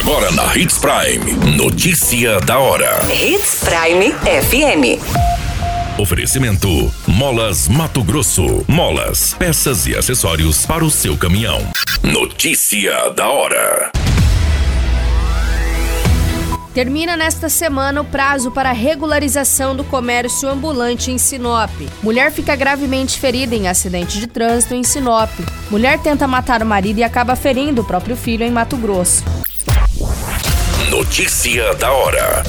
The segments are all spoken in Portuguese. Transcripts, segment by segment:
Agora na Hits Prime. Notícia da hora. Hits Prime FM. Oferecimento: Molas Mato Grosso. Molas, peças e acessórios para o seu caminhão. Notícia da hora. Termina nesta semana o prazo para regularização do comércio ambulante em Sinop. Mulher fica gravemente ferida em acidente de trânsito em Sinop. Mulher tenta matar o marido e acaba ferindo o próprio filho em Mato Grosso. Notícia da hora.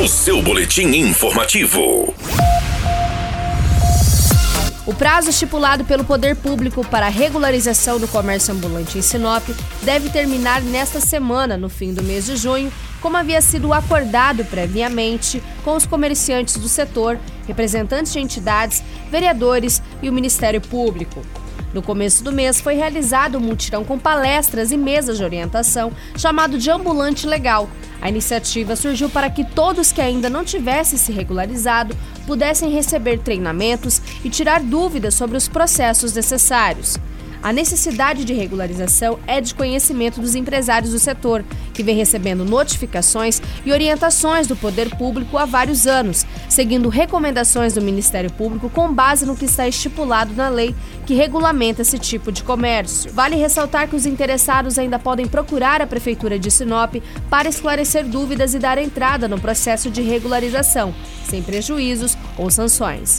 O seu boletim informativo. O prazo estipulado pelo poder público para a regularização do comércio ambulante em Sinop deve terminar nesta semana, no fim do mês de junho, como havia sido acordado previamente com os comerciantes do setor, representantes de entidades, vereadores e o Ministério Público. No começo do mês foi realizado um mutirão com palestras e mesas de orientação chamado de Ambulante Legal. A iniciativa surgiu para que todos que ainda não tivessem se regularizado pudessem receber treinamentos e tirar dúvidas sobre os processos necessários. A necessidade de regularização é de conhecimento dos empresários do setor, que vem recebendo notificações e orientações do poder público há vários anos, seguindo recomendações do Ministério Público com base no que está estipulado na lei que regulamenta esse tipo de comércio. Vale ressaltar que os interessados ainda podem procurar a Prefeitura de Sinop para esclarecer dúvidas e dar entrada no processo de regularização, sem prejuízos ou sanções.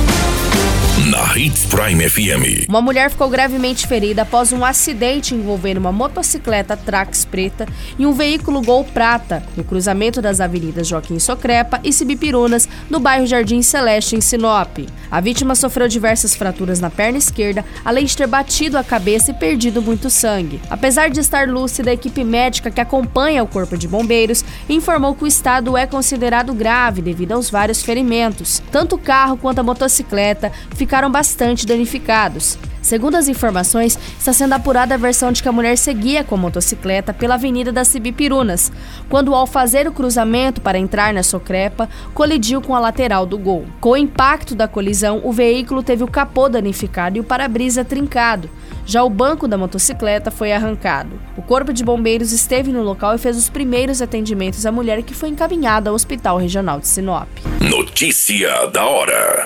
na Hits Prime FM. Uma mulher ficou gravemente ferida após um acidente envolvendo uma motocicleta Trax preta e um veículo Gol prata no cruzamento das avenidas Joaquim Socrepa e Cibipirunas, no bairro Jardim Celeste, em Sinop. A vítima sofreu diversas fraturas na perna esquerda, além de ter batido a cabeça e perdido muito sangue. Apesar de estar lúcida, a equipe médica que acompanha o corpo de bombeiros informou que o estado é considerado grave devido aos vários ferimentos. Tanto o carro quanto a motocicleta ficaram bastante danificados. Segundo as informações, está sendo apurada a versão de que a mulher seguia com a motocicleta pela Avenida das Cibipirunas, quando, ao fazer o cruzamento para entrar na Socrepa, colidiu com a lateral do Gol. Com o impacto da colisão, o veículo teve o capô danificado e o para-brisa trincado. Já o banco da motocicleta foi arrancado. O Corpo de Bombeiros esteve no local e fez os primeiros atendimentos à mulher que foi encaminhada ao Hospital Regional de Sinop. Notícia da hora.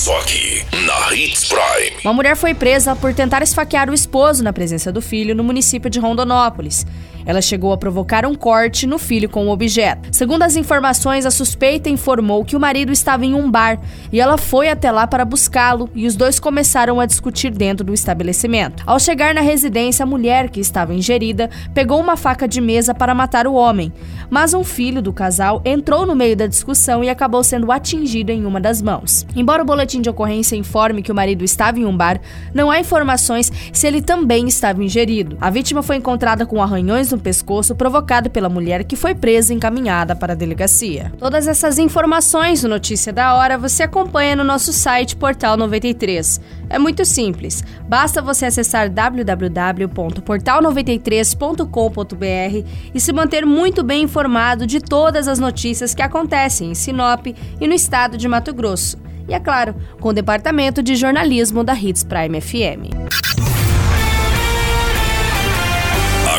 Só aqui, na Hits Prime. Uma mulher foi presa por tentar esfaquear o esposo na presença do filho no município de Rondonópolis. Ela chegou a provocar um corte no filho com o objeto. Segundo as informações, a suspeita informou que o marido estava em um bar e ela foi até lá para buscá-lo e os dois começaram a discutir dentro do estabelecimento. Ao chegar na residência, a mulher que estava ingerida pegou uma faca de mesa para matar o homem, mas um filho do casal entrou no meio da discussão e acabou sendo atingido em uma das mãos. Embora o boletim de ocorrência informe que o marido estava em um bar, não há informações se ele também estava ingerido. A vítima foi encontrada com arranhões no pescoço provocado pela mulher que foi presa e encaminhada para a delegacia. Todas essas informações no Notícia da Hora você acompanha no nosso site Portal 93. É muito simples, basta você acessar www.portal93.com.br e se manter muito bem informado de todas as notícias que acontecem em Sinop e no estado de Mato Grosso. E é claro, com o departamento de jornalismo da Hits Prime FM.